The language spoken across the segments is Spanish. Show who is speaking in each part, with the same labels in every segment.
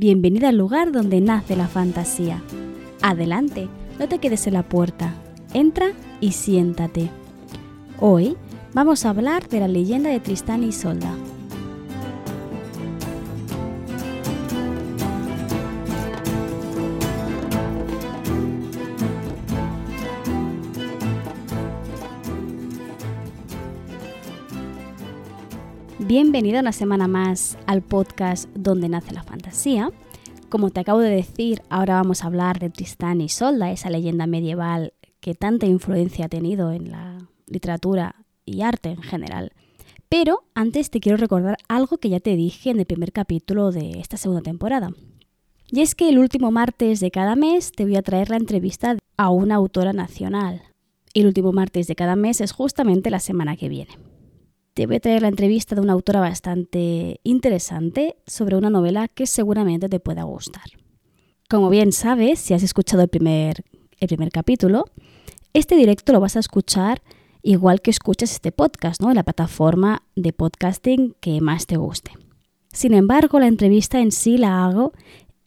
Speaker 1: Bienvenida al lugar donde nace la fantasía. Adelante, no te quedes en la puerta. Entra y siéntate. Hoy vamos a hablar de la leyenda de Tristán y Isolda. Bienvenido una semana más al podcast Donde nace la fantasía. Como te acabo de decir, ahora vamos a hablar de Tristán y Solda, esa leyenda medieval que tanta influencia ha tenido en la literatura y arte en general. Pero antes te quiero recordar algo que ya te dije en el primer capítulo de esta segunda temporada. Y es que el último martes de cada mes te voy a traer la entrevista a una autora nacional. Y el último martes de cada mes es justamente la semana que viene te voy a traer la entrevista de una autora bastante interesante sobre una novela que seguramente te pueda gustar. Como bien sabes, si has escuchado el primer, el primer capítulo, este directo lo vas a escuchar igual que escuchas este podcast, ¿no? En la plataforma de podcasting que más te guste. Sin embargo, la entrevista en sí la hago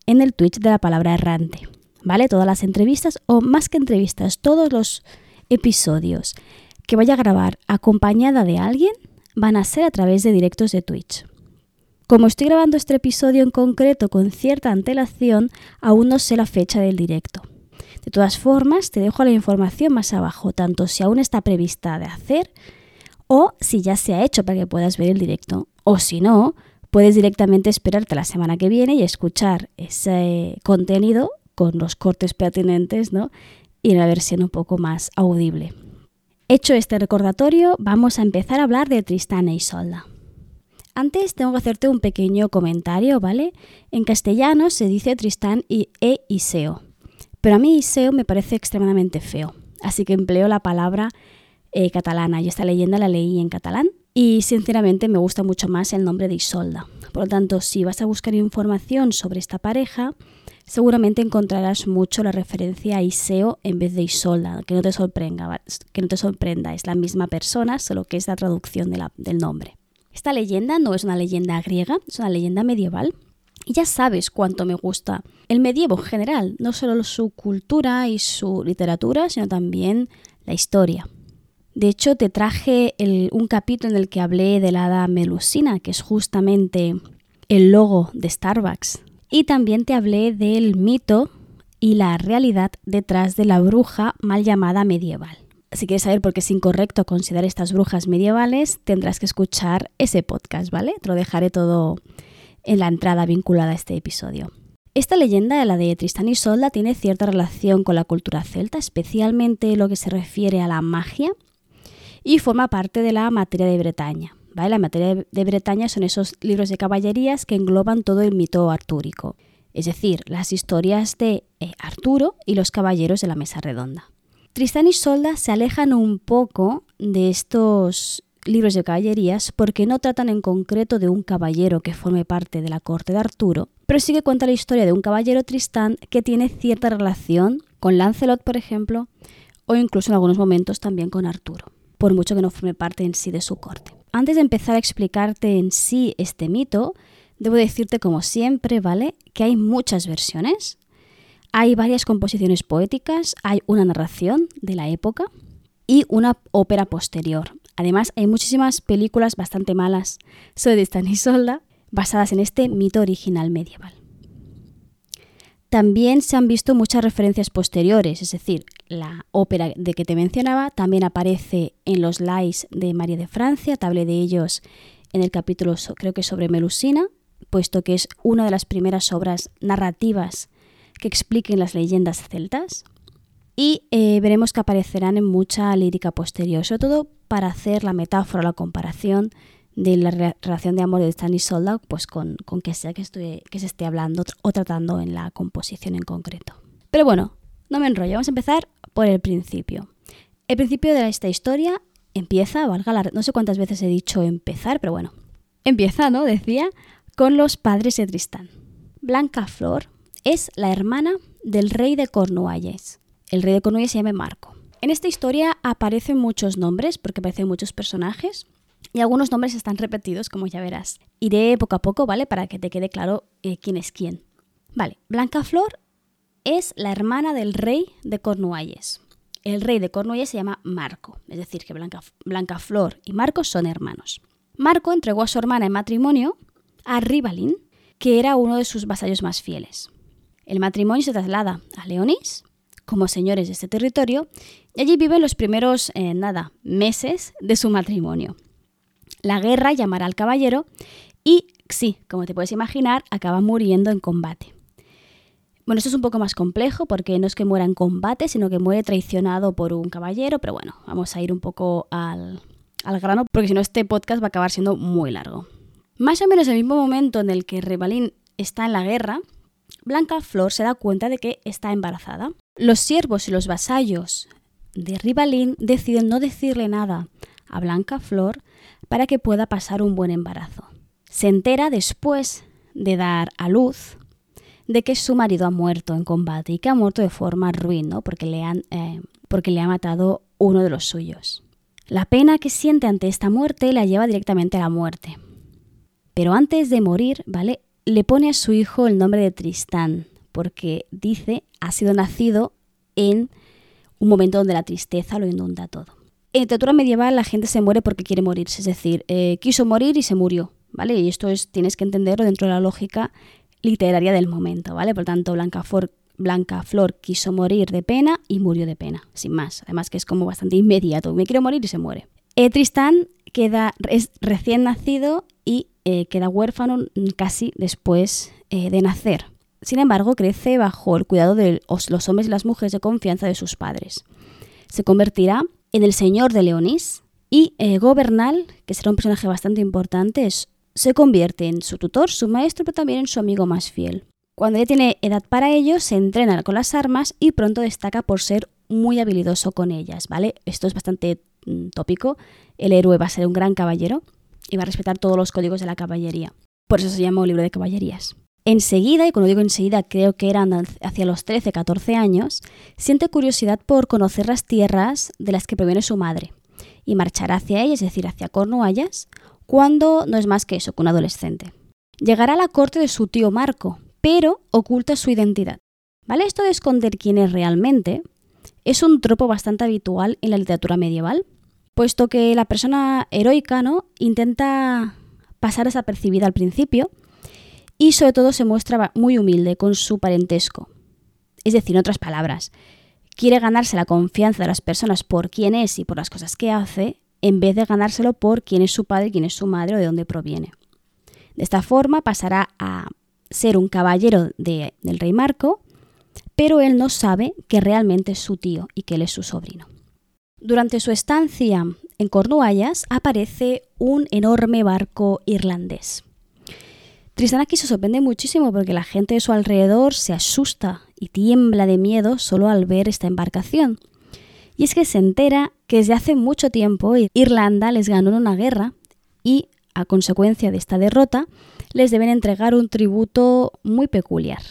Speaker 1: en el Twitch de la palabra errante, ¿vale? Todas las entrevistas, o más que entrevistas, todos los episodios que vaya a grabar acompañada de alguien, van a ser a través de directos de Twitch. Como estoy grabando este episodio en concreto con cierta antelación, aún no sé la fecha del directo. De todas formas, te dejo la información más abajo, tanto si aún está prevista de hacer o si ya se ha hecho para que puedas ver el directo. O si no, puedes directamente esperarte la semana que viene y escuchar ese contenido con los cortes pertinentes ¿no? y en la versión un poco más audible. Hecho este recordatorio, vamos a empezar a hablar de Tristán e Isolda. Antes tengo que hacerte un pequeño comentario, ¿vale? En castellano se dice Tristán e Iseo, pero a mí Iseo me parece extremadamente feo, así que empleo la palabra eh, catalana y esta leyenda la leí en catalán y sinceramente me gusta mucho más el nombre de Isolda. Por lo tanto, si vas a buscar información sobre esta pareja, seguramente encontrarás mucho la referencia a Iseo en vez de Isolda, que no te sorprenda, que no te sorprenda es la misma persona, solo que es la traducción del nombre. Esta leyenda no es una leyenda griega, es una leyenda medieval. Y ya sabes cuánto me gusta el medievo en general, no solo su cultura y su literatura, sino también la historia. De hecho, te traje un capítulo en el que hablé de la hada Melusina, que es justamente el logo de Starbucks, y también te hablé del mito y la realidad detrás de la bruja mal llamada medieval. Si quieres saber por qué es incorrecto considerar estas brujas medievales, tendrás que escuchar ese podcast, ¿vale? Te lo dejaré todo en la entrada vinculada a este episodio. Esta leyenda, la de Tristán y Solda, tiene cierta relación con la cultura celta, especialmente lo que se refiere a la magia, y forma parte de la materia de Bretaña. La materia de Bretaña son esos libros de caballerías que engloban todo el mito artúrico, es decir, las historias de eh, Arturo y los caballeros de la mesa redonda. Tristán y Solda se alejan un poco de estos libros de caballerías porque no tratan en concreto de un caballero que forme parte de la corte de Arturo, pero sí que cuenta la historia de un caballero Tristán que tiene cierta relación con Lancelot, por ejemplo, o incluso en algunos momentos también con Arturo, por mucho que no forme parte en sí de su corte. Antes de empezar a explicarte en sí este mito, debo decirte como siempre, ¿vale? Que hay muchas versiones. Hay varias composiciones poéticas, hay una narración de la época y una ópera posterior. Además, hay muchísimas películas bastante malas sobre Stanisolda basadas en este mito original medieval. También se han visto muchas referencias posteriores, es decir, la ópera de que te mencionaba también aparece en los Lais de María de Francia, te hablé de ellos en el capítulo creo que sobre Melusina, puesto que es una de las primeras obras narrativas que expliquen las leyendas celtas. Y eh, veremos que aparecerán en mucha lírica posterior, sobre todo para hacer la metáfora, la comparación de la relación de amor de Stan y pues con, con que sea que, que se esté hablando o tratando en la composición en concreto. Pero bueno, no me enrollo, vamos a empezar por el principio. El principio de esta historia empieza, valga la, no sé cuántas veces he dicho empezar, pero bueno, empieza, ¿no? Decía, con los padres de Tristán. Blanca Flor es la hermana del rey de Cornualles. El rey de Cornualles se llama Marco. En esta historia aparecen muchos nombres, porque aparecen muchos personajes, y algunos nombres están repetidos, como ya verás. Iré poco a poco, ¿vale? Para que te quede claro eh, quién es quién. Vale, Blancaflor es la hermana del rey de Cornualles. El rey de Cornualles se llama Marco, es decir, que Blanca, Blancaflor y Marco son hermanos. Marco entregó a su hermana en matrimonio a Ribalín, que era uno de sus vasallos más fieles. El matrimonio se traslada a Leonís como señores de este territorio y allí viven los primeros, eh, nada, meses de su matrimonio. La guerra llamará al caballero y, sí, como te puedes imaginar, acaba muriendo en combate. Bueno, esto es un poco más complejo porque no es que muera en combate, sino que muere traicionado por un caballero, pero bueno, vamos a ir un poco al, al grano porque si no este podcast va a acabar siendo muy largo. Más o menos en el mismo momento en el que Rebalín está en la guerra, Blanca Flor se da cuenta de que está embarazada. Los siervos y los vasallos de Ribalín deciden no decirle nada a Blanca Flor para que pueda pasar un buen embarazo. Se entera después de dar a luz de que su marido ha muerto en combate y que ha muerto de forma ruin, ¿no? porque, le han, eh, porque le ha matado uno de los suyos. La pena que siente ante esta muerte la lleva directamente a la muerte. Pero antes de morir, ¿vale? Le pone a su hijo el nombre de Tristán, porque dice ha sido nacido en un momento donde la tristeza lo inunda todo. En literatura medieval la gente se muere porque quiere morirse, es decir, eh, quiso morir y se murió, ¿vale? Y esto es, tienes que entenderlo dentro de la lógica literaria del momento, ¿vale? Por tanto, Blanca, Blanca Flor quiso morir de pena y murió de pena, sin más. Además que es como bastante inmediato, me quiero morir y se muere. Eh, Tristán queda, es recién nacido y eh, queda huérfano casi después eh, de nacer. Sin embargo, crece bajo el cuidado de los hombres y las mujeres de confianza de sus padres. Se convertirá en el señor de Leonís y eh, Gobernal, que será un personaje bastante importante, se convierte en su tutor, su maestro, pero también en su amigo más fiel. Cuando ya tiene edad para ello, se entrena con las armas y pronto destaca por ser muy habilidoso con ellas, ¿vale? Esto es bastante mm, tópico. El héroe va a ser un gran caballero y va a respetar todos los códigos de la caballería. Por eso se llama un libro de caballerías. Enseguida, y cuando digo enseguida creo que eran hacia los 13-14 años, siente curiosidad por conocer las tierras de las que proviene su madre y marchará hacia ellas, es decir, hacia Cornuallas, cuando no es más que eso, que un adolescente. Llegará a la corte de su tío Marco, pero oculta su identidad. ¿Vale? Esto de esconder quién es realmente es un tropo bastante habitual en la literatura medieval, puesto que la persona heroica ¿no? intenta pasar desapercibida al principio y sobre todo se muestra muy humilde con su parentesco. Es decir, en otras palabras, quiere ganarse la confianza de las personas por quién es y por las cosas que hace, en vez de ganárselo por quién es su padre, quién es su madre o de dónde proviene. De esta forma pasará a ser un caballero del rey Marco, pero él no sabe que realmente es su tío y que él es su sobrino. Durante su estancia en Cornuallas aparece un enorme barco irlandés. Tristán aquí se sorprende muchísimo porque la gente de su alrededor se asusta y tiembla de miedo solo al ver esta embarcación. Y es que se entera que desde hace mucho tiempo Irlanda les ganó en una guerra y, a consecuencia de esta derrota, les deben entregar un tributo muy peculiar.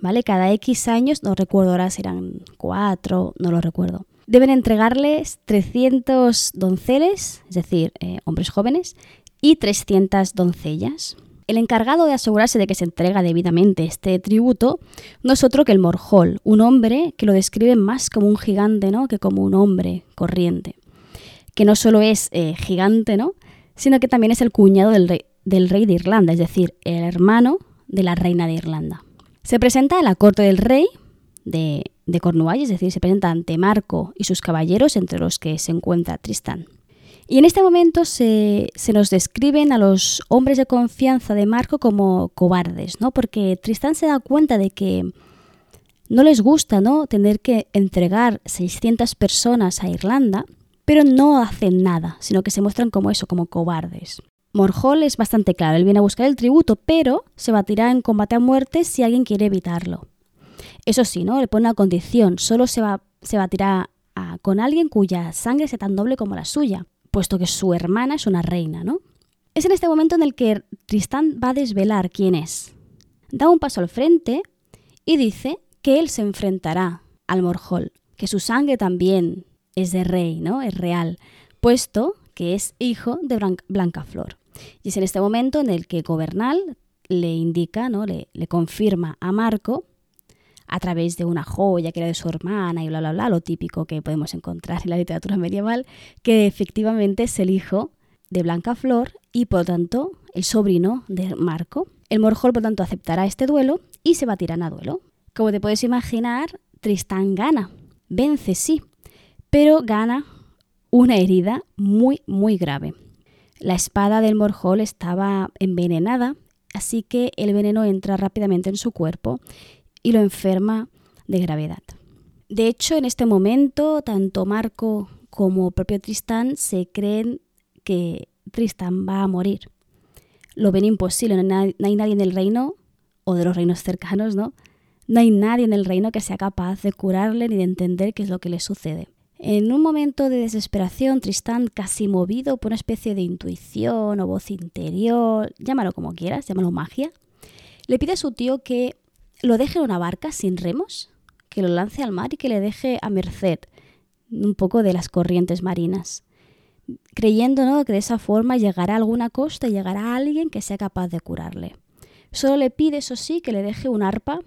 Speaker 1: ¿Vale? Cada X años, no recuerdo ahora si eran cuatro, no lo recuerdo deben entregarles 300 donceles, es decir, eh, hombres jóvenes, y 300 doncellas. El encargado de asegurarse de que se entrega debidamente este tributo no es otro que el Morjol, un hombre que lo describe más como un gigante ¿no? que como un hombre corriente, que no solo es eh, gigante, ¿no? sino que también es el cuñado del rey, de Irlanda, es decir, el hermano de la reina de Irlanda. Se presenta a la corte del rey de de Cornualles, es decir, se presenta ante Marco y sus caballeros, entre los que se encuentra Tristán. Y en este momento se, nos describen a los hombres de confianza de Marco como cobardes, ¿no? Porque Tristán se da cuenta de que no les gusta, ¿no? Tener que entregar 600 personas a Irlanda, pero no hacen nada, sino que se muestran como eso, como cobardes. Morjol es bastante claro, él viene a buscar el tributo, pero se batirá en combate a muerte si alguien quiere evitarlo. Eso sí, ¿no? Le pone una condición, solo se, va, se batirá con alguien cuya sangre sea tan doble como la suya, puesto que su hermana es una reina, ¿no? Es en este momento en el que Tristán va a desvelar quién es. Da un paso al frente y dice que él se enfrentará al Morjol, que su sangre también es de rey, ¿no? Es real, puesto que es hijo de Blancaflor. Y es en este momento en el que Gobernal le indica, ¿no? le confirma a Marco a través de una joya que era de su hermana y bla, bla, bla, lo típico que podemos encontrar en la literatura medieval, que efectivamente es el hijo de Blanca Flor y por lo tanto el sobrino de Marco. El Morjol por tanto aceptará este duelo y se batirán a duelo. Como te puedes imaginar, Tristán gana, vence sí, pero gana una herida muy muy grave. La espada del Morjol estaba envenenada, así que el veneno entra rápidamente en su cuerpo y lo enferma de gravedad. De hecho, en este momento, tanto Marco como propio Tristán se creen que Tristán va a morir. Lo ven imposible, no hay nadie en el reino, o de los reinos cercanos, ¿no? No hay nadie en el reino que sea capaz de curarle ni de entender qué es lo que le sucede. En un momento de desesperación, Tristán, casi movido por una especie de intuición o voz interior, llámalo como quieras, llámalo magia, le pide a su tío que lo deje en una barca sin remos, que lo lance al mar y que le deje a merced un poco de las corrientes marinas, creyendo ¿no? que de esa forma llegará a alguna costa y llegará a alguien que sea capaz de curarle. Solo le pide, eso sí, que le deje un arpa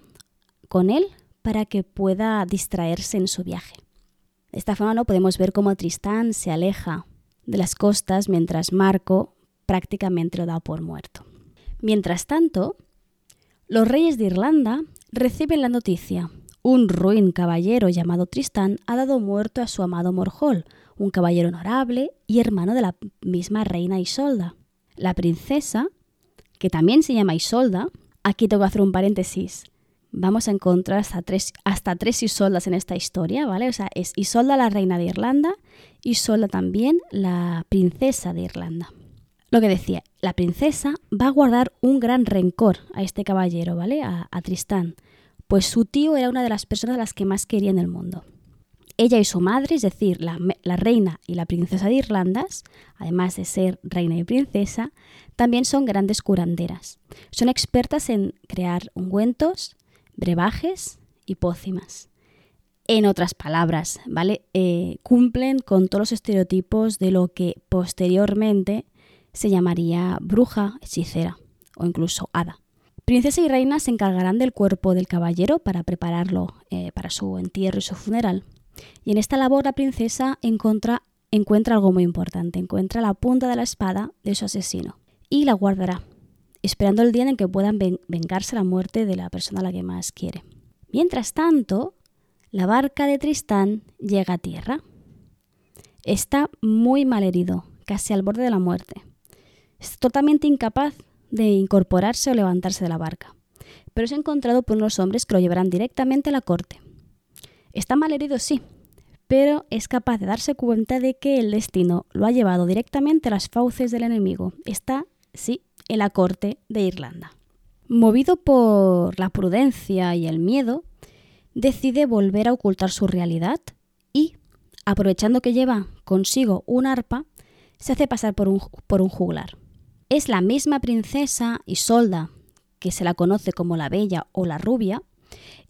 Speaker 1: con él para que pueda distraerse en su viaje. De esta forma no podemos ver cómo Tristán se aleja de las costas mientras Marco prácticamente lo da por muerto. Mientras tanto, los reyes de Irlanda reciben la noticia. Un ruin caballero llamado Tristán ha dado muerto a su amado Morjol, un caballero honorable y hermano de la misma reina Isolda. La princesa, que también se llama Isolda, aquí tengo que hacer un paréntesis. Vamos a encontrar hasta tres, hasta tres Isoldas en esta historia, ¿vale? O sea, es Isolda la reina de Irlanda, Isolda también la princesa de Irlanda. Lo que decía, la princesa va a guardar un gran rencor a este caballero, ¿vale? A, Tristán, pues su tío era una de las personas a las que más quería en el mundo. Ella y su madre, es decir, la, reina y la princesa de Irlandas, además de ser reina y princesa, también son grandes curanderas. Son expertas en crear ungüentos, brebajes y pócimas. En otras palabras, ¿vale? Eh, cumplen con todos los estereotipos de lo que posteriormente se llamaría bruja, hechicera o incluso hada. Princesa y reina se encargarán del cuerpo del caballero para prepararlo eh, para su entierro y su funeral. Y en esta labor la princesa encuentra, encuentra algo muy importante, encuentra la punta de la espada de su asesino y la guardará, esperando el día en que puedan vengarse la muerte de la persona a la que más quiere. Mientras tanto, la barca de Tristán llega a tierra. Está muy mal herido, casi al borde de la muerte. Es totalmente incapaz de incorporarse o levantarse de la barca, pero es encontrado por unos hombres que lo llevarán directamente a la corte. Está mal herido, sí, pero es capaz de darse cuenta de que el destino lo ha llevado directamente a las fauces del enemigo. Está, sí, en la corte de Irlanda. Movido por la prudencia y el miedo, decide volver a ocultar su realidad y, aprovechando que lleva consigo un arpa, se hace pasar por un, por un juglar. Es la misma princesa Isolda, que se la conoce como la Bella o la Rubia,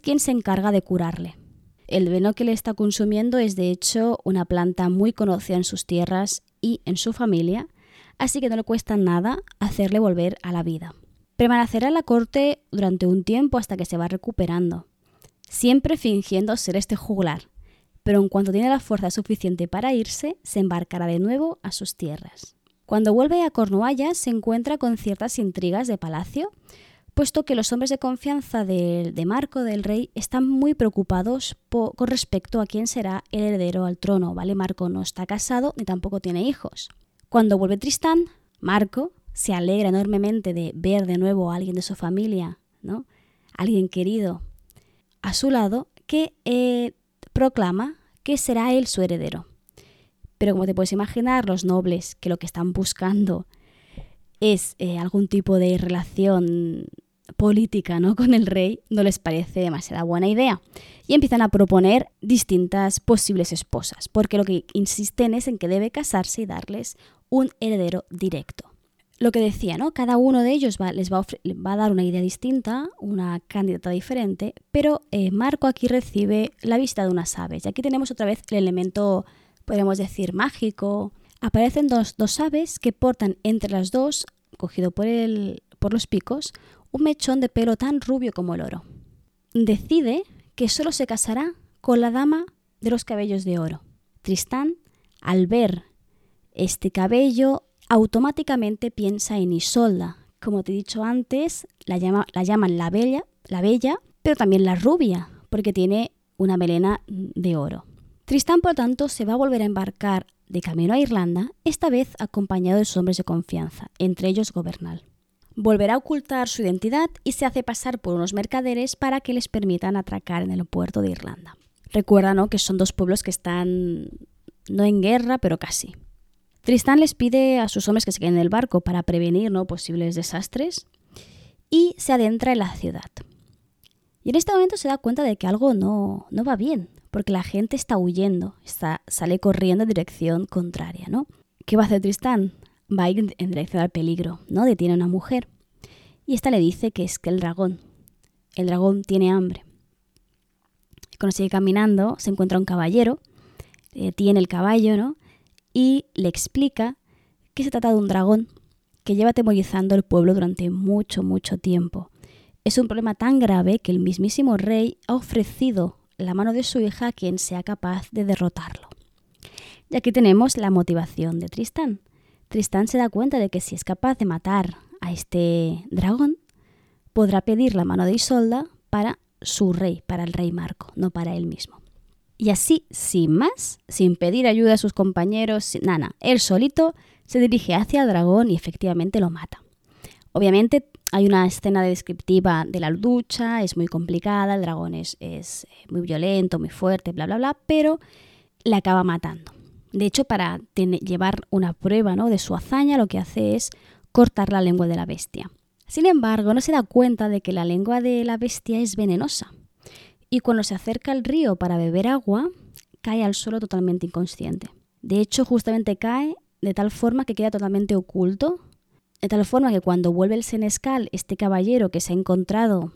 Speaker 1: quien se encarga de curarle. El veneno que le está consumiendo es de hecho una planta muy conocida en sus tierras y en su familia, así que no le cuesta nada hacerle volver a la vida. Permanecerá en la corte durante un tiempo hasta que se va recuperando, siempre fingiendo ser este juglar, pero en cuanto tiene la fuerza suficiente para irse, se embarcará de nuevo a sus tierras. Cuando vuelve a Cornualles se encuentra con ciertas intrigas de palacio, puesto que los hombres de confianza de, Marco del rey están muy preocupados con respecto a quién será el heredero al trono, ¿vale? Marco no está casado ni tampoco tiene hijos. Cuando vuelve Tristán, Marco se alegra enormemente de ver de nuevo a alguien de su familia, ¿no? Alguien querido a su lado que eh, proclama que será él su heredero. Pero como te puedes imaginar, los nobles que lo que están buscando es eh, algún tipo de relación política ¿no? con el rey, no les parece demasiada buena idea. Y empiezan a proponer distintas posibles esposas, porque lo que insisten es en que debe casarse y darles un heredero directo. Lo que decía, ¿no? Cada uno de ellos les va a, dar una idea distinta, una candidata diferente, pero eh, Marco aquí recibe la visita de unas aves. Y aquí tenemos otra vez el elemento podemos decir mágico, aparecen dos, aves que portan entre las dos, cogido por, el, por los picos, un mechón de pelo tan rubio como el oro. Decide que solo se casará con la dama de los cabellos de oro. Tristán, al ver este cabello, automáticamente piensa en Isolda. Como te he dicho antes, la, la llaman la bella, la bella, pero también la rubia, porque tiene una melena de oro. Tristán, por tanto, se va a volver a embarcar de camino a Irlanda, esta vez acompañado de sus hombres de confianza, entre ellos Gobernal. Volverá a ocultar su identidad y se hace pasar por unos mercaderes para que les permitan atracar en el puerto de Irlanda. Recuerda ¿no? que son dos pueblos que están no en guerra, pero casi. Tristán les pide a sus hombres que se queden en el barco para prevenir ¿no? posibles desastres y se adentra en la ciudad. Y en este momento se da cuenta de que algo no, no va bien, porque la gente está huyendo, está, sale corriendo en dirección contraria, ¿no? ¿Qué va a hacer Tristán? Va a ir en dirección al peligro, ¿no? Detiene a una mujer. Y esta le dice que es que el dragón, el dragón tiene hambre. Cuando sigue caminando, se encuentra un caballero, tiene el caballo, ¿no? Y le explica que se trata de un dragón que lleva atemorizando el pueblo durante mucho, mucho tiempo es un problema tan grave que el mismísimo rey ha ofrecido la mano de su hija a quien sea capaz de derrotarlo. Y aquí tenemos la motivación de Tristán. Tristán se da cuenta de que si es capaz de matar a este dragón, podrá pedir la mano de Isolda para su rey, para el rey Marco, no para él mismo. Y así, sin más, sin pedir ayuda a sus compañeros, nada, él solito se dirige hacia el dragón y efectivamente lo mata. Obviamente hay una escena descriptiva de la lucha, es muy complicada, el dragón es, eh, muy violento, muy fuerte, bla, bla, bla, pero le acaba matando. De hecho, para llevar una prueba ¿no? de su hazaña, lo que hace es cortar la lengua de la bestia. Sin embargo, no se da cuenta de que la lengua de la bestia es venenosa. Y cuando se acerca al río para beber agua, cae al suelo totalmente inconsciente. De hecho, justamente cae de tal forma que queda totalmente oculto de tal forma que cuando vuelve el senescal, este caballero que se ha encontrado,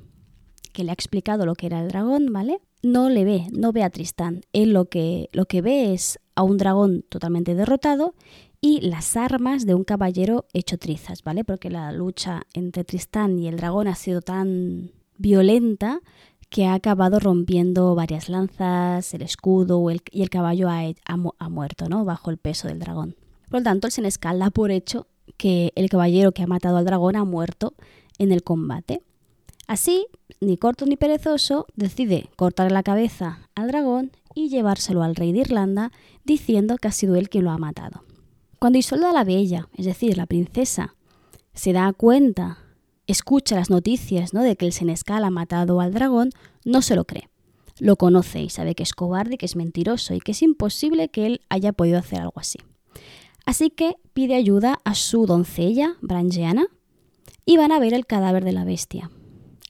Speaker 1: que le ha explicado lo que era el dragón, ¿vale? No le ve, no ve a Tristán. Él lo que, lo que ve es a un dragón totalmente derrotado y las armas de un caballero hecho trizas, ¿vale? Porque la lucha entre Tristán y el dragón ha sido tan violenta que ha acabado rompiendo varias lanzas, el escudo y el caballo ha, muerto, ¿no? Bajo el peso del dragón. Por lo tanto, el senescal da por hecho que el caballero que ha matado al dragón ha muerto en el combate. Así, ni corto ni perezoso, decide cortar la cabeza al dragón y llevárselo al rey de Irlanda, diciendo que ha sido él quien lo ha matado. Cuando Isolda la Bella, es decir, la princesa, se da cuenta, escucha las noticias ¿no? de que el senescal ha matado al dragón, no se lo cree. Lo conoce y sabe que es cobarde, que es mentiroso y que es imposible que él haya podido hacer algo así. Así que pide ayuda a su doncella, Brangiana, y van a ver el cadáver de la bestia.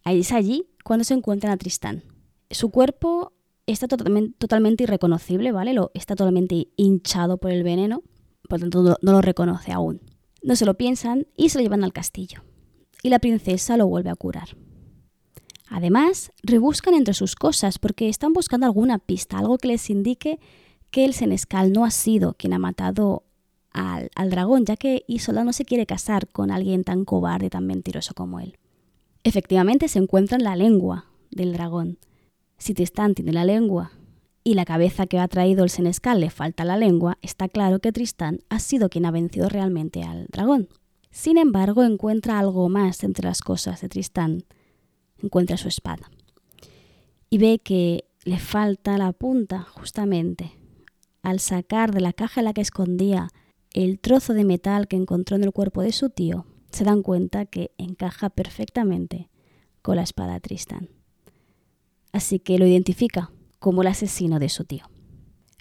Speaker 1: Es allí cuando se encuentran a Tristán. Su cuerpo está totalmente, totalmente irreconocible, ¿vale? Lo, está totalmente hinchado por el veneno, por lo tanto no, no lo reconoce aún. No se lo piensan y se lo llevan al castillo. Y la princesa lo vuelve a curar. Además, rebuscan entre sus cosas porque están buscando alguna pista, algo que les indique que el senescal no ha sido quien ha matado al, dragón, ya que Isola no se quiere casar con alguien tan cobarde, tan mentiroso como él. Efectivamente se encuentra en la lengua del dragón. Si Tristán tiene la lengua y la cabeza que ha traído el senescal le falta la lengua, está claro que Tristán ha sido quien ha vencido realmente al dragón. Sin embargo, encuentra algo más entre las cosas de Tristán. Encuentra su espada. Y ve que le falta la punta, justamente. Al sacar de la caja en la que escondía el trozo de metal que encontró en el cuerpo de su tío, se dan cuenta que encaja perfectamente con la espada de Tristán. Así que lo identifica como el asesino de su tío.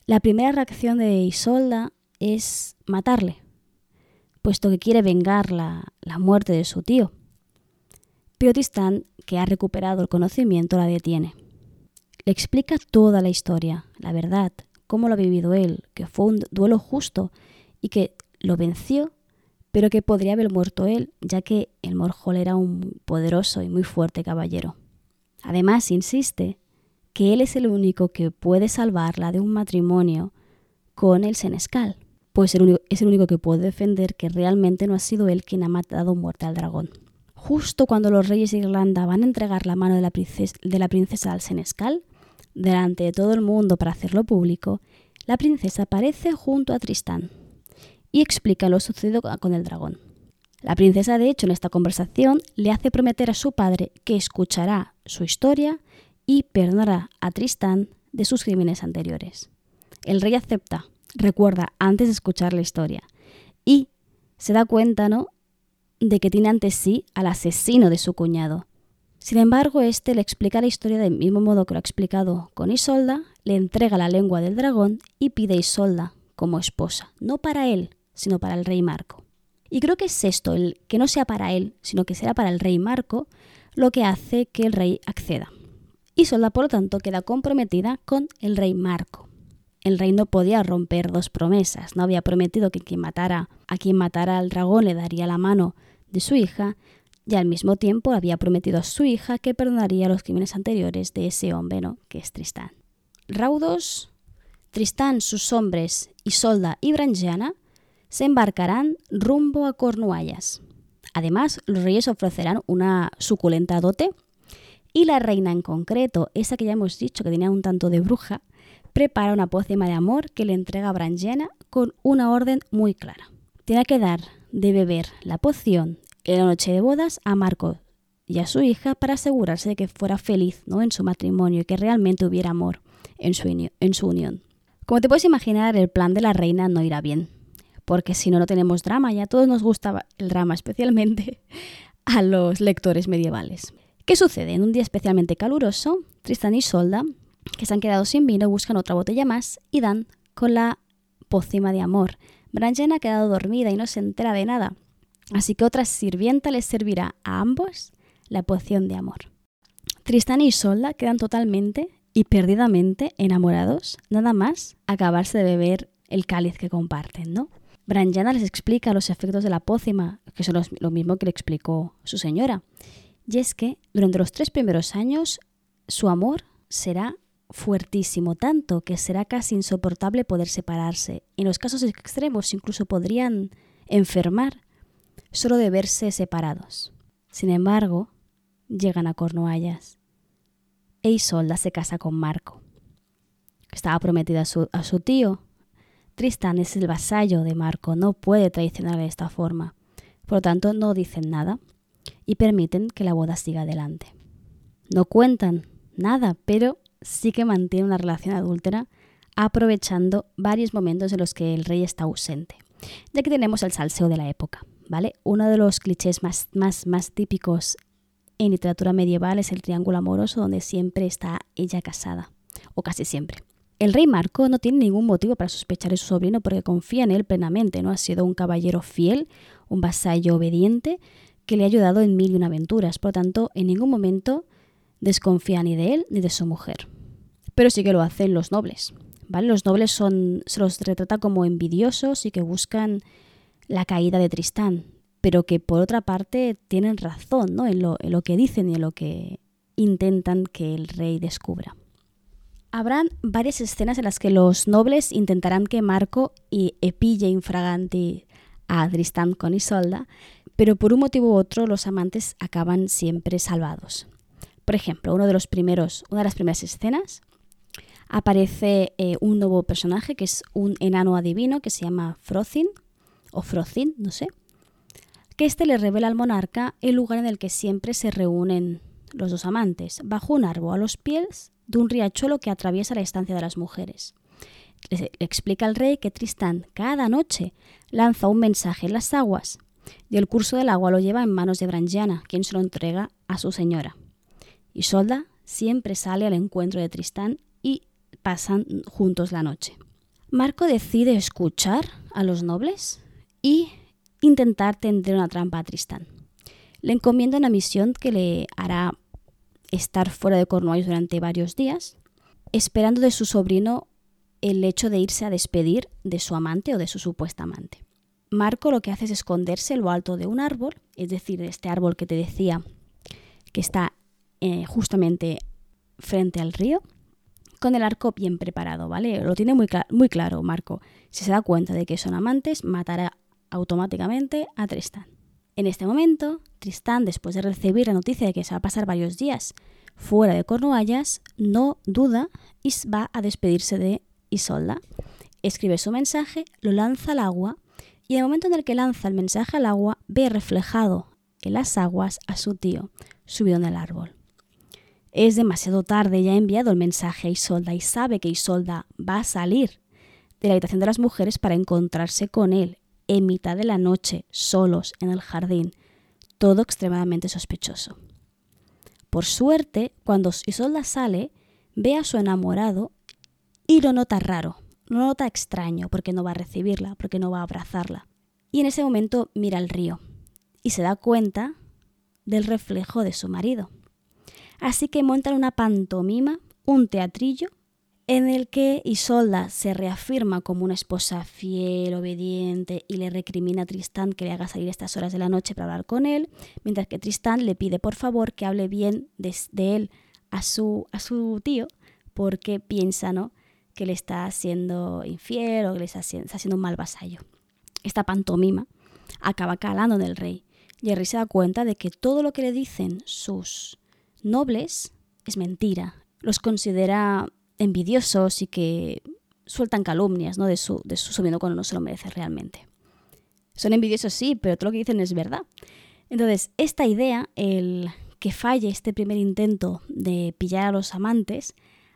Speaker 1: La primera reacción de Isolda es matarle, puesto que quiere vengar la, la muerte de su tío. Pero Tristán, que ha recuperado el conocimiento, la detiene. Le explica toda la historia, la verdad, cómo lo ha vivido él, que fue un duelo justo y que lo venció, pero que podría haber muerto él, ya que el Morjol era un poderoso y muy fuerte caballero. Además, insiste que él es el único que puede salvarla de un matrimonio con el Senescal, pues es el único que puede defender que realmente no ha sido él quien ha matado muerte al dragón. justo cuando los reyes de Irlanda van a entregar la mano de la princesa, de la princesa al senescal, delante de todo el mundo para hacerlo público, la princesa aparece junto a Tristán y explica lo sucedido con el dragón. La princesa, de hecho, en esta conversación le hace prometer a su padre que escuchará su historia y perdonará a Tristán de sus crímenes anteriores. El rey acepta, recuerda antes de escuchar la historia, y se da cuenta, ¿no?, de que tiene ante sí al asesino de su cuñado. Sin embargo, este le explica la historia del mismo modo que lo ha explicado con Isolda, le entrega la lengua del dragón y pide a Isolda como esposa, no para él, sino para el rey Marco. Y creo que es esto, el que no sea para él, sino que será para el rey Marco, lo que hace que el rey acceda. Isolda, por lo tanto, queda comprometida con el rey Marco. El rey no podía romper dos promesas, no había prometido que quien matara a quien matara al dragón le daría la mano de su hija, y al mismo tiempo había prometido a su hija que perdonaría los crímenes anteriores de ese hombre, ¿no? que es Tristán. Raudos, Tristán, sus hombres, Isolda y Brangiana se embarcarán rumbo a Cornuallas. Además, los reyes ofrecerán una suculenta dote y la reina en concreto, esa que ya hemos dicho que tenía un tanto de bruja, prepara una pócima de amor que le entrega a Brangiana con una orden muy clara. Tiene que dar de beber la poción en la noche de bodas a Marco y a su hija para asegurarse de que fuera feliz ¿no? en su matrimonio y que realmente hubiera amor en su, en su unión. Como te puedes imaginar, el plan de la reina no irá bien, porque si no, no tenemos drama, ya a todos nos gusta el drama, especialmente a los lectores medievales. ¿Qué sucede? En un día especialmente caluroso, Tristan y Solda, que se han quedado sin vino, buscan otra botella más y dan con la pócima de amor. Brangen ha quedado dormida y no se entera de nada, Así que otra sirvienta les servirá a ambos la poción de amor. Tristán y Isolda quedan totalmente y perdidamente enamorados, nada más acabarse de beber el cáliz que comparten, ¿no? Branjana les explica los efectos de la pócima, que son lo mismo que le explicó su señora. Y es que durante los tres primeros años su amor será fuertísimo, tanto que será casi insoportable poder separarse. En los casos extremos incluso podrían enfermar solo de verse separados. Sin embargo, llegan a Cornuallas e Isolda se casa con Marco. Estaba prometida a su tío. Tristán es el vasallo de Marco, no puede traicionar de esta forma. Por lo tanto, no dicen nada y permiten que la boda siga adelante. No cuentan nada, pero sí que mantienen una relación adúltera aprovechando varios momentos en los que el rey está ausente, ya que tenemos el salseo de la época. ¿vale? Uno de los clichés más, más, más típicos en literatura medieval es el triángulo amoroso donde siempre está ella casada, o casi siempre. El rey Marco no tiene ningún motivo para sospechar de su sobrino porque confía en él plenamente, ¿no? Ha sido un caballero fiel, un vasallo obediente, que le ha ayudado en mil y una aventuras. Por lo tanto, en ningún momento desconfía ni de él ni de su mujer. Pero sí que lo hacen los nobles, ¿vale? Los nobles se los retrata como envidiosos y que buscan la caída de Tristán, pero que por otra parte tienen razón ¿no? en, lo, en lo que dicen y en lo que intentan que el rey descubra. Habrán varias escenas en las que los nobles intentarán que Marco y epille infraganti a Tristán con Isolda, pero por un motivo u otro los amantes acaban siempre salvados. Por ejemplo, uno de los primeros, una de las primeras escenas aparece eh, un nuevo personaje que es un enano adivino que se llama Frozin, o Frocin, no sé, que éste le revela al monarca el lugar en el que siempre se reúnen los dos amantes, bajo un árbol a los pies de un riachuelo que atraviesa la estancia de las mujeres. Le explica al rey que Tristán cada noche lanza un mensaje en las aguas y el curso del agua lo lleva en manos de Brangiana, quien se lo entrega a su señora. Y Solda siempre sale al encuentro de Tristán y pasan juntos la noche. Marco decide escuchar a los nobles y intentar tender una trampa a Tristán. Le encomienda una misión que le hará estar fuera de Cornualles durante varios días, esperando de su sobrino el hecho de irse a despedir de su amante o de su supuesta amante. Marco lo que hace es esconderse en lo alto de un árbol, es decir, de este árbol que te decía que está eh, justamente frente al río, con el arco bien preparado, ¿vale? Lo tiene muy, muy claro Marco. Si se da cuenta de que son amantes, matará automáticamente a Tristan. En este momento, Tristán, después de recibir la noticia de que se va a pasar varios días fuera de Cornuallas, no duda y va a despedirse de Isolda. Escribe su mensaje, lo lanza al agua y en el momento en el que lanza el mensaje al agua, ve reflejado en las aguas a su tío, subido en el árbol. Es demasiado tarde, ya ha enviado el mensaje a Isolda y sabe que Isolda va a salir de la habitación de las mujeres para encontrarse con él en mitad de la noche, solos, en el jardín. Todo extremadamente sospechoso. Por suerte, cuando Isolda sale, ve a su enamorado y lo nota raro, lo nota extraño, porque no va a recibirla, porque no va a abrazarla. Y en ese momento mira al río y se da cuenta del reflejo de su marido. Así que montan una pantomima, un teatrillo, en el que Isolda se reafirma como una esposa fiel, obediente y le recrimina a Tristán que le haga salir estas horas de la noche para hablar con él, mientras que Tristán le pide por favor que hable bien de, él a su, a su tío porque piensa ¿no? que le está siendo infiel o que le está, está haciendo un mal vasallo. Esta pantomima acaba calando en el rey y el rey se da cuenta de que todo lo que le dicen sus nobles es mentira. Los considera envidiosos y que sueltan calumnias ¿no? de, su, de cuando no se lo merece realmente. Son envidiosos, sí, pero todo lo que dicen es verdad. Entonces, esta idea, el que falle este primer intento de pillar a los amantes,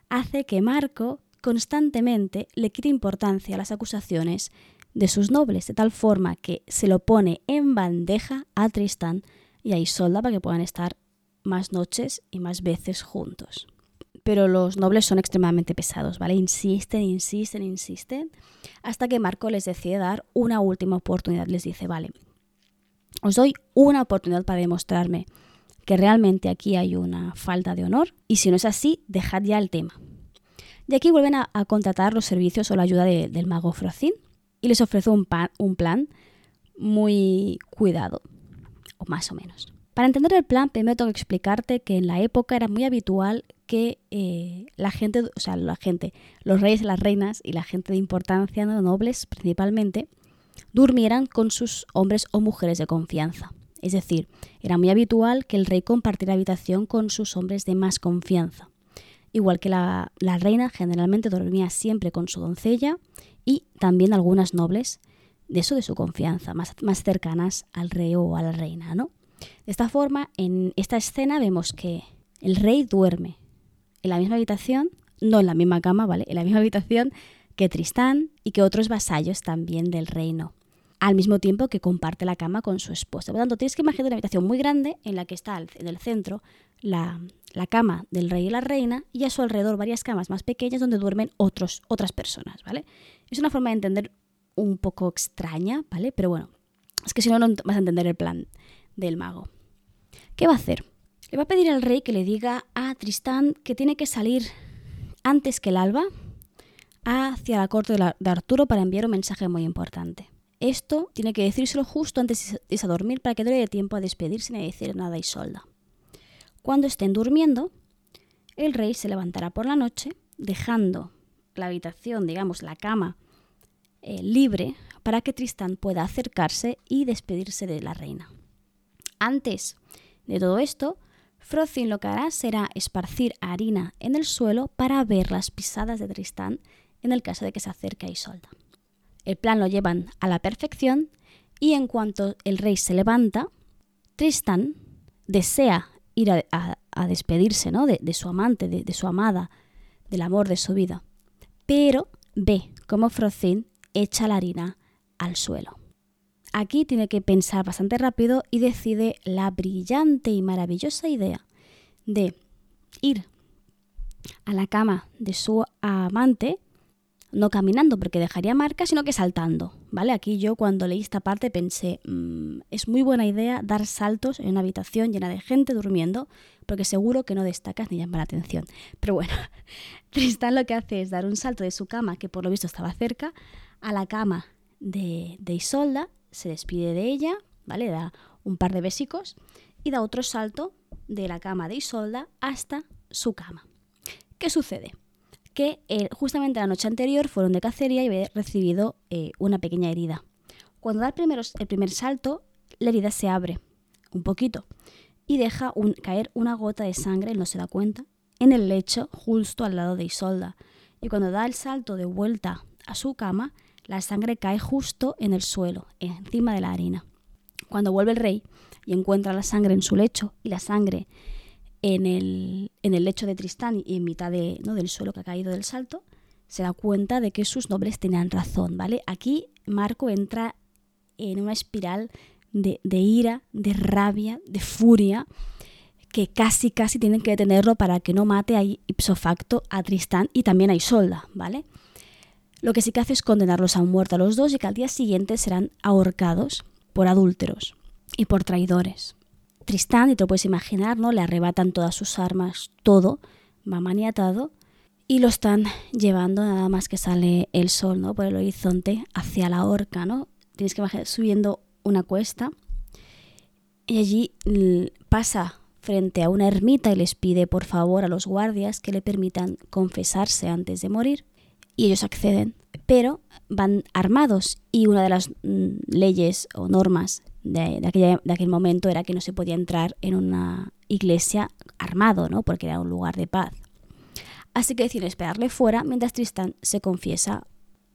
Speaker 1: hace que Marco constantemente le quite importancia a las acusaciones de sus nobles, de tal forma que se lo pone en bandeja a Tristán y a Isolda para que puedan estar más noches y más veces juntos pero los nobles son extremadamente pesados, ¿vale? Insisten, insisten, insisten, hasta que Marco les decide dar una última oportunidad. Les dice, vale, os doy una oportunidad para demostrarme que realmente aquí hay una falta de honor, y si no es así, dejad ya el tema. Y aquí vuelven a, contratar los servicios o la ayuda del mago Frocín, y les ofrece un, un plan muy cuidado, o más o menos. Para entender el plan, primero tengo que explicarte que en la época era muy habitual que eh, la gente, o sea, la gente, los reyes, las reinas y la gente de importancia, ¿no? nobles principalmente, durmieran con sus hombres o mujeres de confianza. Es decir, era muy habitual que el rey compartiera habitación con sus hombres de más confianza. Igual que la, reina generalmente dormía siempre con su doncella y también algunas nobles de eso de su confianza, más, más cercanas al rey o a la reina, ¿no? De esta forma, en esta escena vemos que el rey duerme en la misma habitación, no en la misma cama, ¿vale? En la misma habitación que Tristán y que otros vasallos también del reino, al mismo tiempo que comparte la cama con su esposa. Por lo tanto, tienes que imaginar una habitación muy grande en la que está en el centro la, cama del rey y la reina y a su alrededor varias camas más pequeñas donde duermen otros, otras personas, ¿vale? Es una forma de entender un poco extraña, ¿vale? Pero bueno, es que si no, no vas a entender el plan del mago. ¿Qué va a hacer? Le va a pedir al rey que le diga a Tristán que tiene que salir antes que el alba hacia la corte de, Arturo para enviar un mensaje muy importante. Esto tiene que decírselo justo antes de irse a dormir para que no le dé tiempo a despedirse ni a decir nada a Isolda. Cuando estén durmiendo, el rey se levantará por la noche, dejando la habitación, digamos, la cama, eh, libre para que Tristán pueda acercarse y despedirse de la reina. Antes de todo esto, Frozin lo que hará será esparcir harina en el suelo para ver las pisadas de Tristán en el caso de que se acerque a Isolda. El plan lo llevan a la perfección y en cuanto el rey se levanta, Tristán desea ir a, despedirse ¿no? de, su amante, de, de, su amada, del amor de su vida, pero ve cómo Frozin echa la harina al suelo. Aquí tiene que pensar bastante rápido y decide la brillante y maravillosa idea de ir a la cama de su amante, no caminando porque dejaría marcas, sino que saltando. ¿Vale? Aquí yo cuando leí esta parte pensé, mm, es muy buena idea dar saltos en una habitación llena de gente durmiendo, porque seguro que no destacas ni llama la atención. Pero bueno, Tristán lo que hace es dar un salto de su cama, que por lo visto estaba cerca, a la cama de, de Isolda se despide de ella, ¿vale? Da un par de besicos y da otro salto de la cama de Isolda hasta su cama. ¿Qué sucede? Que eh, justamente la noche anterior fueron de cacería y había recibido eh, una pequeña herida. Cuando da el, primer salto, la herida se abre un poquito y deja caer una gota de sangre, él no se da cuenta, en el lecho justo al lado de Isolda. Y cuando da el salto de vuelta a su cama, la sangre cae justo en el suelo, encima de la harina. Cuando vuelve el rey y encuentra la sangre en su lecho y la sangre en el, en el lecho de Tristán y en mitad de, ¿no? del suelo que ha caído del salto, se da cuenta de que sus nobles tenían razón, ¿vale? Aquí Marco entra en una espiral de, de ira, de rabia, de furia, que casi casi tienen que detenerlo para que no mate a ipso facto a Tristán y también a Isolda, ¿vale? Lo que sí que hace es condenarlos a muerte a los dos y que al día siguiente serán ahorcados por adúlteros y por traidores. Tristán, y te lo puedes imaginar, ¿no? Le arrebatan todas sus armas, todo, va maniatado, y lo están llevando nada más que sale el sol, ¿no? Por el horizonte hacia la horca, ¿no? Tienes que bajar subiendo una cuesta y allí pasa frente a una ermita y les pide por favor a los guardias que le permitan confesarse antes de morir y ellos acceden, pero van armados y una de las mm, leyes o normas de, aquel momento era que no se podía entrar en una iglesia armado, ¿no? porque era un lugar de paz. Así que deciden esperarle fuera mientras Tristán se confiesa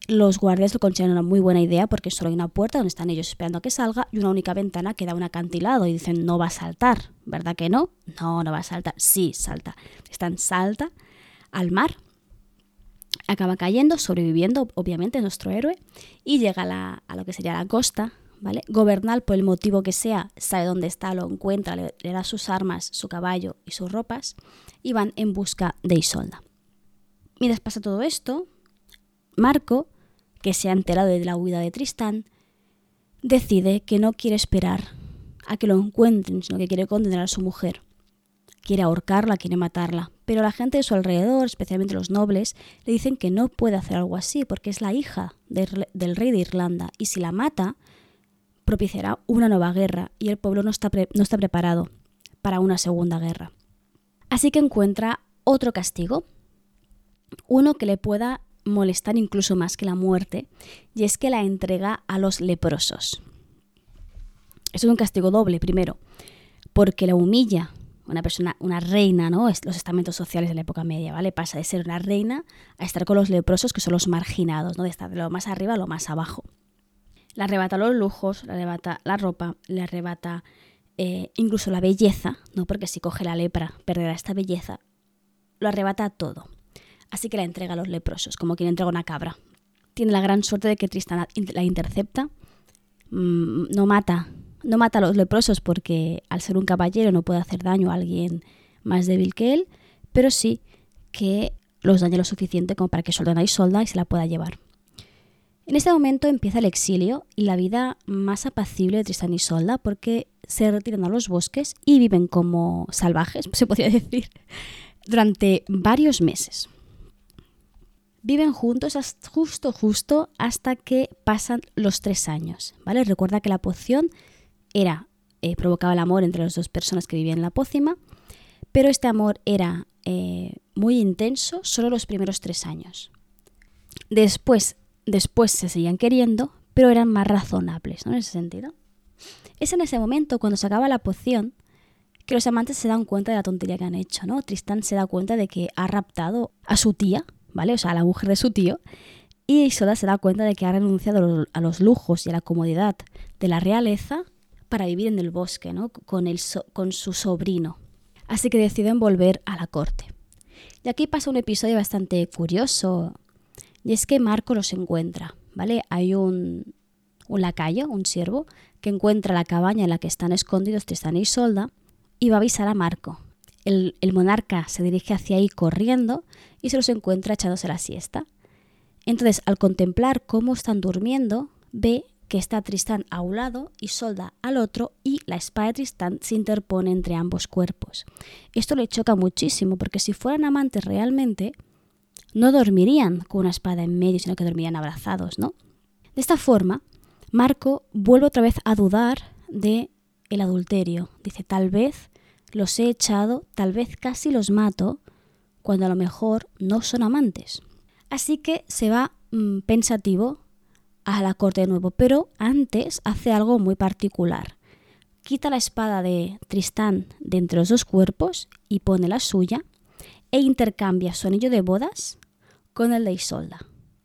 Speaker 1: los guardias lo consideran una muy buena idea porque solo hay una puerta donde están ellos esperando a que salga y una única ventana que da un acantilado y dicen no va a saltar, ¿verdad que no? No, no va a saltar. Sí, salta. Están salta al mar. Acaba cayendo, sobreviviendo, obviamente, nuestro héroe, y llega a, lo que sería la costa, ¿vale? Gobernal, por el motivo que sea, sabe dónde está, lo encuentra, le, le da sus armas, su caballo y sus ropas, y van en busca de Isolda. Mientras pasa todo esto, Marco que se ha enterado de la huida de Tristán, decide que no quiere esperar a que lo encuentren, sino que quiere condenar a su mujer. Quiere ahorcarla, quiere matarla. Pero la gente de su alrededor, especialmente los nobles, le dicen que no puede hacer algo así porque es la hija del rey de Irlanda y si la mata, propiciará una nueva guerra y el pueblo no está, no está preparado para una segunda guerra. Así que encuentra otro castigo, uno que le pueda molestar incluso más que la muerte, y es que la entrega a los leprosos. Es un castigo doble, primero, porque la humilla una persona, una reina, ¿no? Los estamentos sociales de la época media, ¿vale? Pasa de ser una reina a estar con los leprosos, que son los marginados, ¿no? De estar de lo más arriba a lo más abajo. Le arrebata los lujos, le arrebata la ropa, le arrebata eh, incluso la belleza, ¿no? Porque si coge la lepra, perderá esta belleza. Lo arrebata todo así que la entrega a los leprosos, como quien entrega una cabra. Tiene la gran suerte de que Tristán la intercepta, mm, no mata, no mata a los leprosos porque al ser un caballero no puede hacer daño a alguien más débil que él, pero sí que los daña lo suficiente como para que Soldana y Solda y se la pueda llevar. En este momento empieza el exilio y la vida más apacible de Tristán y Solda porque se retiran a los bosques y viven como salvajes, se podría decir, durante varios meses viven juntos justo, justo hasta que pasan los tres años, ¿vale? Recuerda que la poción era, eh, provocaba el amor entre las dos personas que vivían en la pócima, pero este amor era eh, muy intenso solo los primeros tres años. Después, después se seguían queriendo, pero eran más razonables, ¿no? En ese sentido. Es en ese momento, cuando se acaba la poción, que los amantes se dan cuenta de la tontería que han hecho, ¿no? Tristán se da cuenta de que ha raptado a su tía, ¿vale? O sea, a la mujer de su tío. Y Isoda se da cuenta de que ha renunciado a los lujos y a la comodidad de la realeza para vivir en el bosque, ¿no? Con, el con su sobrino. Así que deciden volver a la corte. Y aquí pasa un episodio bastante curioso. Y es que Marco los encuentra, ¿vale? Hay un, un lacayo, un siervo, que encuentra la cabaña en la que están escondidos Tristán y Isolda y va a avisar a Marco. El, monarca se dirige hacia ahí corriendo y se los encuentra echándose la siesta. Entonces, al contemplar cómo están durmiendo, ve que está Tristán a un lado y Solda al otro y la espada de Tristán se interpone entre ambos cuerpos. Esto le choca muchísimo porque si fueran amantes realmente, no dormirían con una espada en medio, sino que dormirían abrazados, ¿no? De esta forma, Marco vuelve otra vez a dudar de el adulterio. Dice, tal vez los he echado, tal vez casi los mato, cuando a lo mejor no son amantes. Así que se va mm, pensativo a la corte de nuevo, pero antes hace algo muy particular. quita la espada de Tristán de entre los dos cuerpos y pone la suya e intercambia su anillo de bodas con el de Isolda.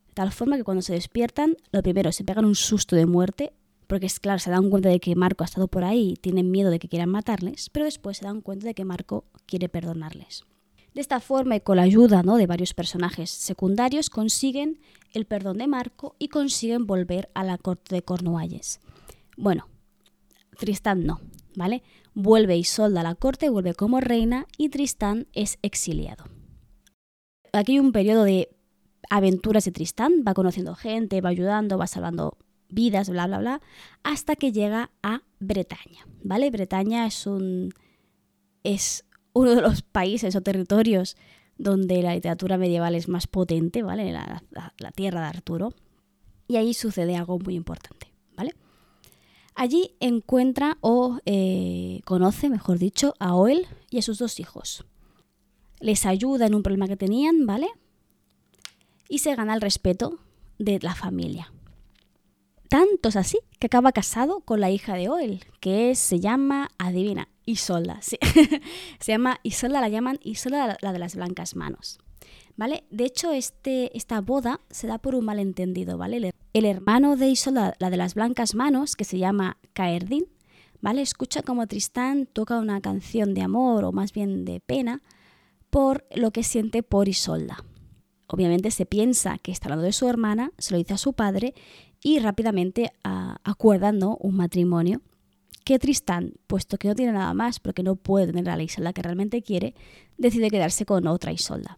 Speaker 1: De tal forma que cuando se despiertan, lo primero, se pegan un susto de muerte, porque es claro, se dan cuenta de que Marco ha estado por ahí y tienen miedo de que quieran matarles, pero después se dan cuenta de que Marco quiere perdonarles. De esta forma y con la ayuda ¿no? de varios personajes secundarios consiguen el perdón de Marco y consiguen volver a la corte de Cornualles. Bueno, Tristán no, ¿vale? Vuelve Isolda a la corte, vuelve como reina y Tristán es exiliado. Aquí hay un periodo de aventuras de Tristán, va conociendo gente, va ayudando, va salvando vidas, bla, bla, bla, hasta que llega a Bretaña, ¿vale? Bretaña es un... es uno de los países o territorios donde la literatura medieval es más potente, ¿vale? La, tierra de Arturo. Y ahí sucede algo muy importante, ¿vale? Allí encuentra o eh, conoce, mejor dicho, a Oel y a sus dos hijos. Les ayuda en un problema que tenían, ¿vale? Y se gana el respeto de la familia. Tantos así que acaba casado con la hija de Oel, que se llama, adivina, Isolda. Se llama Isolda, la llaman Isolda la de las blancas manos. ¿Vale? De hecho, este, esta boda se da por un malentendido, ¿vale? El hermano de Isolda, la de las blancas manos, que se llama Caerdín, ¿vale? Escucha como Tristán toca una canción de amor o más bien de pena por lo que siente por Isolda. Obviamente se piensa que está hablando de su hermana, se lo dice a su padre y rápidamente ah, acuerdan un matrimonio que Tristán, puesto que no tiene nada más, porque no puede tener a la Isolda que realmente quiere, decide quedarse con otra Isolda.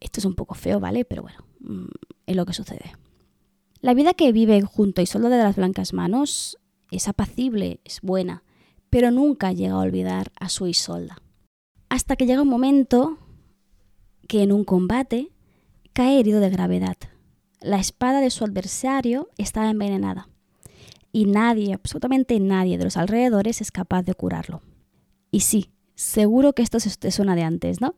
Speaker 1: Esto es un poco feo, ¿vale? Pero bueno, mm, es lo que sucede. La vida que vive junto a Isolda de las Blancas Manos es apacible, es buena, pero nunca llega a olvidar a su Isolda. Hasta que llega un momento que en un combate cae herido de gravedad. La espada de su adversario estaba envenenada y nadie, absolutamente nadie de los alrededores es capaz de curarlo. Y sí, seguro que esto te suena de antes, ¿no?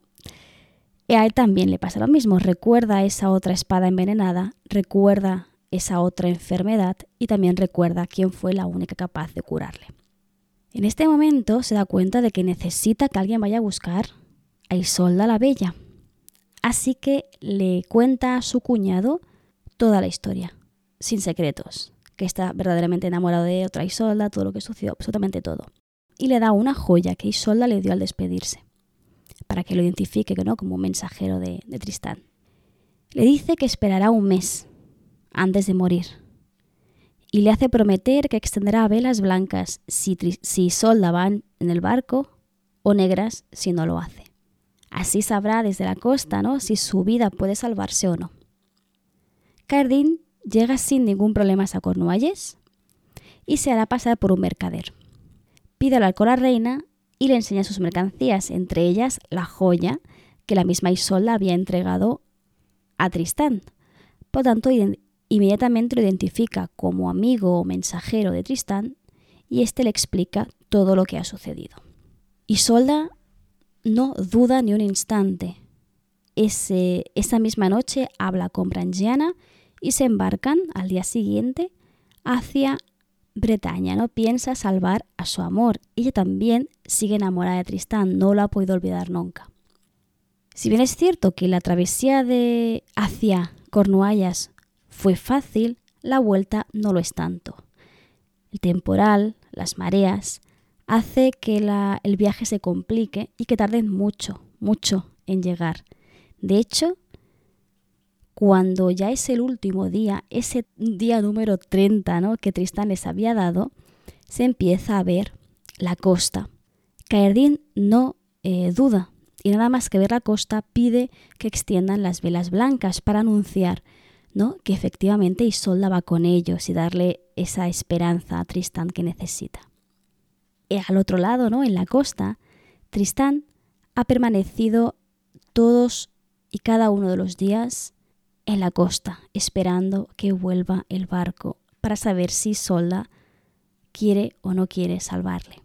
Speaker 1: Y a él también le pasa lo mismo, recuerda esa otra espada envenenada, recuerda esa otra enfermedad y también recuerda quién fue la única capaz de curarle. En este momento se da cuenta de que necesita que alguien vaya a buscar a Isolda la Bella. Así que le cuenta a su cuñado toda la historia, sin secretos, que está verdaderamente enamorado de otra Isolda, todo lo que sucedió, absolutamente todo. Y le da una joya que Isolda le dio al despedirse, para que lo identifique ¿no? como un mensajero de, Tristán. Le dice que esperará un mes antes de morir y le hace prometer que extenderá velas blancas si, si Isolda va en el barco o negras si no lo hace. Así sabrá desde la costa ¿no? si su vida puede salvarse o no. Cardin llega sin ningún problema a Cornualles y se hará pasar por un mercader. Pide al alcohol a la reina y le enseña sus mercancías, entre ellas la joya que la misma Isolda había entregado a Tristán. Por tanto, inmediatamente lo identifica como amigo o mensajero de Tristán y éste le explica todo lo que ha sucedido. Isolda no duda ni un instante. Ese, esa misma noche habla con Brangiana y se embarcan al día siguiente hacia Bretaña, ¿no? Piensa salvar a su amor. Ella también sigue enamorada de Tristán, no lo ha podido olvidar nunca. Si bien es cierto que la travesía de hacia Cornuallas fue fácil, la vuelta no lo es tanto. El temporal, las mareas, hace que el viaje se complique y que tarden mucho, mucho en llegar. De hecho, cuando ya es el último día, ese día número 30 ¿no? que Tristán les había dado, se empieza a ver la costa. Caerdín no eh, duda y nada más que ver la costa pide que extiendan las velas blancas para anunciar ¿no? que efectivamente Isolda va con ellos y darle esa esperanza a Tristán que necesita. Y al otro lado, ¿no? en la costa, Tristán ha permanecido todos y cada uno de los días en la costa, esperando que vuelva el barco para saber si Solda quiere o no quiere salvarle.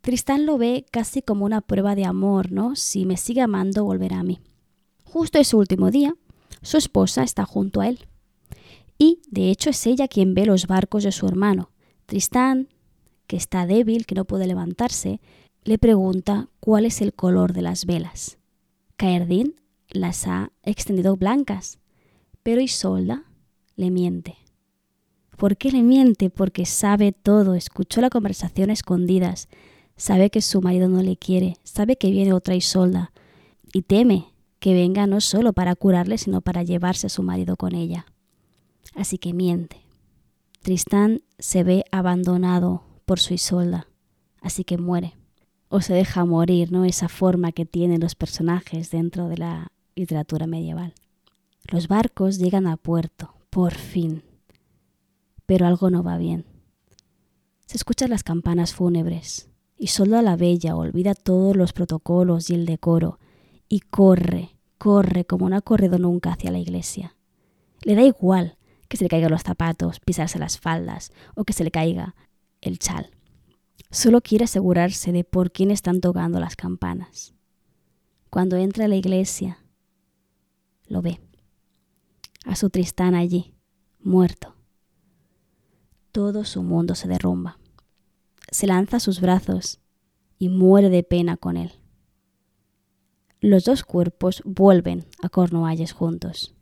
Speaker 1: Tristán lo ve casi como una prueba de amor, ¿no? Si me sigue amando, volverá a mí. Justo ese último día, su esposa está junto a él. Y, de hecho, es ella quien ve los barcos de su hermano. Tristán que está débil, que no puede levantarse, le pregunta cuál es el color de las velas. Caerdín las ha extendido blancas, pero Isolda le miente. ¿Por qué le miente? Porque sabe todo, escuchó la conversación escondidas, sabe que su marido no le quiere, sabe que viene otra Isolda y teme que venga no solo para curarle, sino para llevarse a su marido con ella. Así que miente. Tristán se ve abandonado por su Isolda, así que muere. O se deja morir, ¿no? Esa forma que tienen los personajes dentro de la literatura medieval. Los barcos llegan a puerto, por fin. Pero algo no va bien. Se escuchan las campanas fúnebres, y solo la bella olvida todos los protocolos y el decoro, y corre, corre como no ha corrido nunca hacia la iglesia. Le da igual que se le caigan los zapatos, pisarse las faldas o que se le caiga el chal. Solo quiere asegurarse de por quién están tocando las campanas. Cuando entra a la iglesia, lo ve. A su Tristán allí, muerto. Todo su mundo se derrumba. Se lanza a sus brazos y muere de pena con él. Los dos cuerpos vuelven a Cornualles juntos.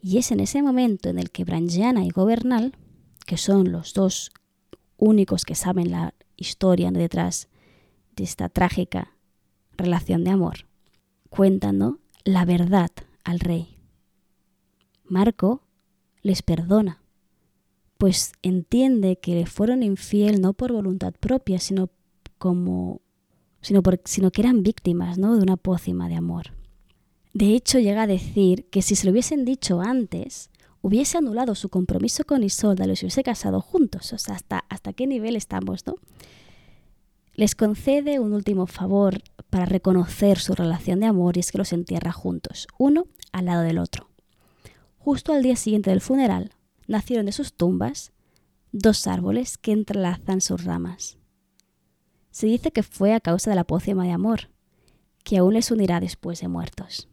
Speaker 1: Y es en ese momento en el que Brangiana y Gobernal, que son los dos únicos que saben la historia detrás de esta trágica relación de amor, cuentan la verdad al rey. Marco les perdona, pues entiende que le fueron infiel no por voluntad propia, sino como sino, por, sino que eran víctimas ¿no? de una pócima de amor. De hecho, llega a decir que si se lo hubiesen dicho antes, hubiese anulado su compromiso con Isolda los hubiese casado juntos. O sea, hasta, hasta qué nivel estamos, ¿no? Les concede un último favor para reconocer su relación de amor y es que los entierra juntos, uno al lado del otro. Justo al día siguiente del funeral, nacieron de sus tumbas dos árboles que entrelazan sus ramas. Se dice que fue a causa de la pócima de amor, que aún les unirá después de muertos.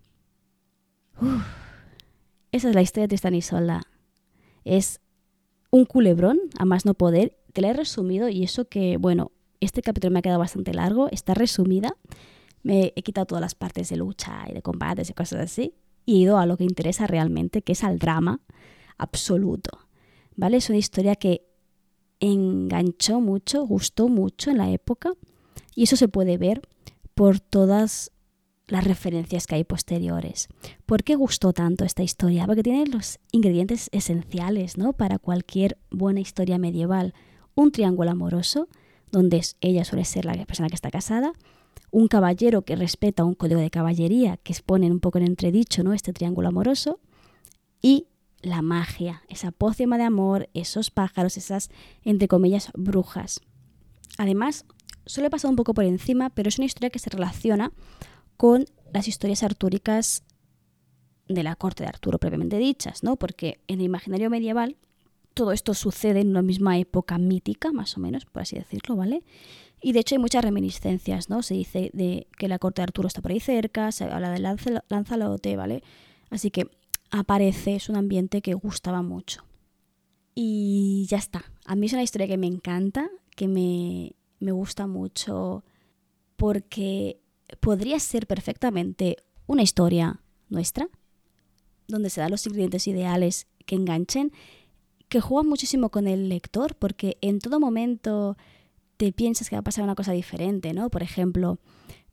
Speaker 1: esa es la historia de Tristan y Isolda. Es un culebrón, a más no poder. Te la he resumido y eso que, bueno, este capítulo me ha quedado bastante largo, está resumida. Me he quitado todas las partes de lucha y de combates y cosas así y he ido a lo que interesa realmente, que es al drama absoluto. ¿Vale? Es una historia que enganchó mucho, gustó mucho en la época y eso se puede ver por todas las referencias que hay posteriores. ¿Por qué gustó tanto esta historia? Porque tiene los ingredientes esenciales ¿no? para cualquier buena historia medieval. Un triángulo amoroso, donde ella suele ser la persona que está casada, un caballero que respeta un código de caballería que expone un poco en entredicho ¿no? este triángulo amoroso, y la magia, esa pócima de amor, esos pájaros, esas, entre comillas, brujas. Además, solo he pasado un poco por encima, pero es una historia que se relaciona con las historias artúricas de la corte de Arturo propiamente dichas, ¿no? Porque en el imaginario medieval todo esto sucede en una misma época mítica, más o menos, por así decirlo, ¿vale? Y de hecho hay muchas reminiscencias, ¿no? Se dice de que la corte de Arturo está por ahí cerca, se habla de Lanzalote, ¿vale? Así que aparece, es un ambiente que gustaba mucho. Y ya está. A mí es una historia que me encanta, que me, me gusta mucho, porque podría ser perfectamente una historia nuestra, donde se dan los ingredientes ideales que enganchen, que juegan muchísimo con el lector, porque en todo momento te piensas que va a pasar una cosa diferente, ¿no? Por ejemplo,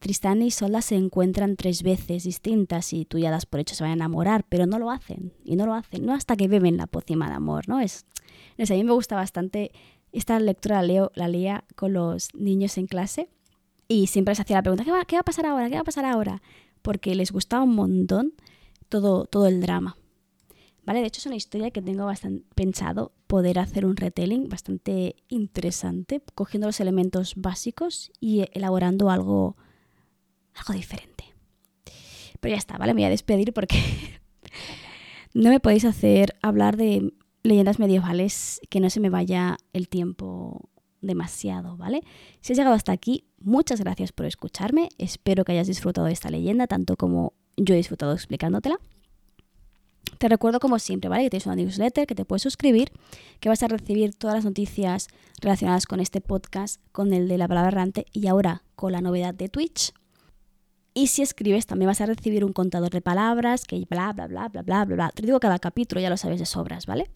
Speaker 1: Tristán y Solda se encuentran tres veces distintas y tú ya das por hecho se van a enamorar, pero no lo hacen, y no lo hacen, no hasta que beben la pócima de amor, ¿no? Es, a mí me gusta bastante, esta lectura la, leo, la leía con los niños en clase y siempre les hacía la pregunta, ¿qué va, ¿qué va a pasar ahora? ¿Qué va a pasar ahora? Porque les gustaba un montón todo, todo el drama. ¿Vale? De hecho es una historia que tengo bastante pensado poder hacer un retelling bastante interesante, cogiendo los elementos básicos y elaborando algo algo diferente. Pero ya está, ¿vale? Me voy a despedir porque no me podéis hacer hablar de leyendas medievales que no se me vaya el tiempo demasiado, ¿vale? Si has llegado hasta aquí, muchas gracias por escucharme. Espero que hayas disfrutado de esta leyenda tanto como yo he disfrutado explicándotela. Te recuerdo como siempre, ¿vale? Que tienes una newsletter que te puedes suscribir, que vas a recibir todas las noticias relacionadas con este podcast, con el de la palabra errante y ahora con la novedad de Twitch. Y si escribes también vas a recibir un contador de palabras que bla, bla, bla, bla, bla, bla, bla. Te digo cada capítulo, ya lo sabes de sobras, ¿vale?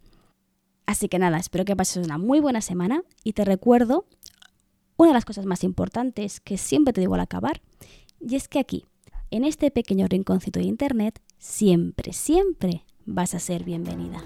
Speaker 1: Así que nada, espero que pases una muy buena semana y te recuerdo una de las cosas más importantes que siempre te digo al acabar, y es que aquí, en este pequeño rinconcito de Internet, siempre, siempre vas a ser bienvenida.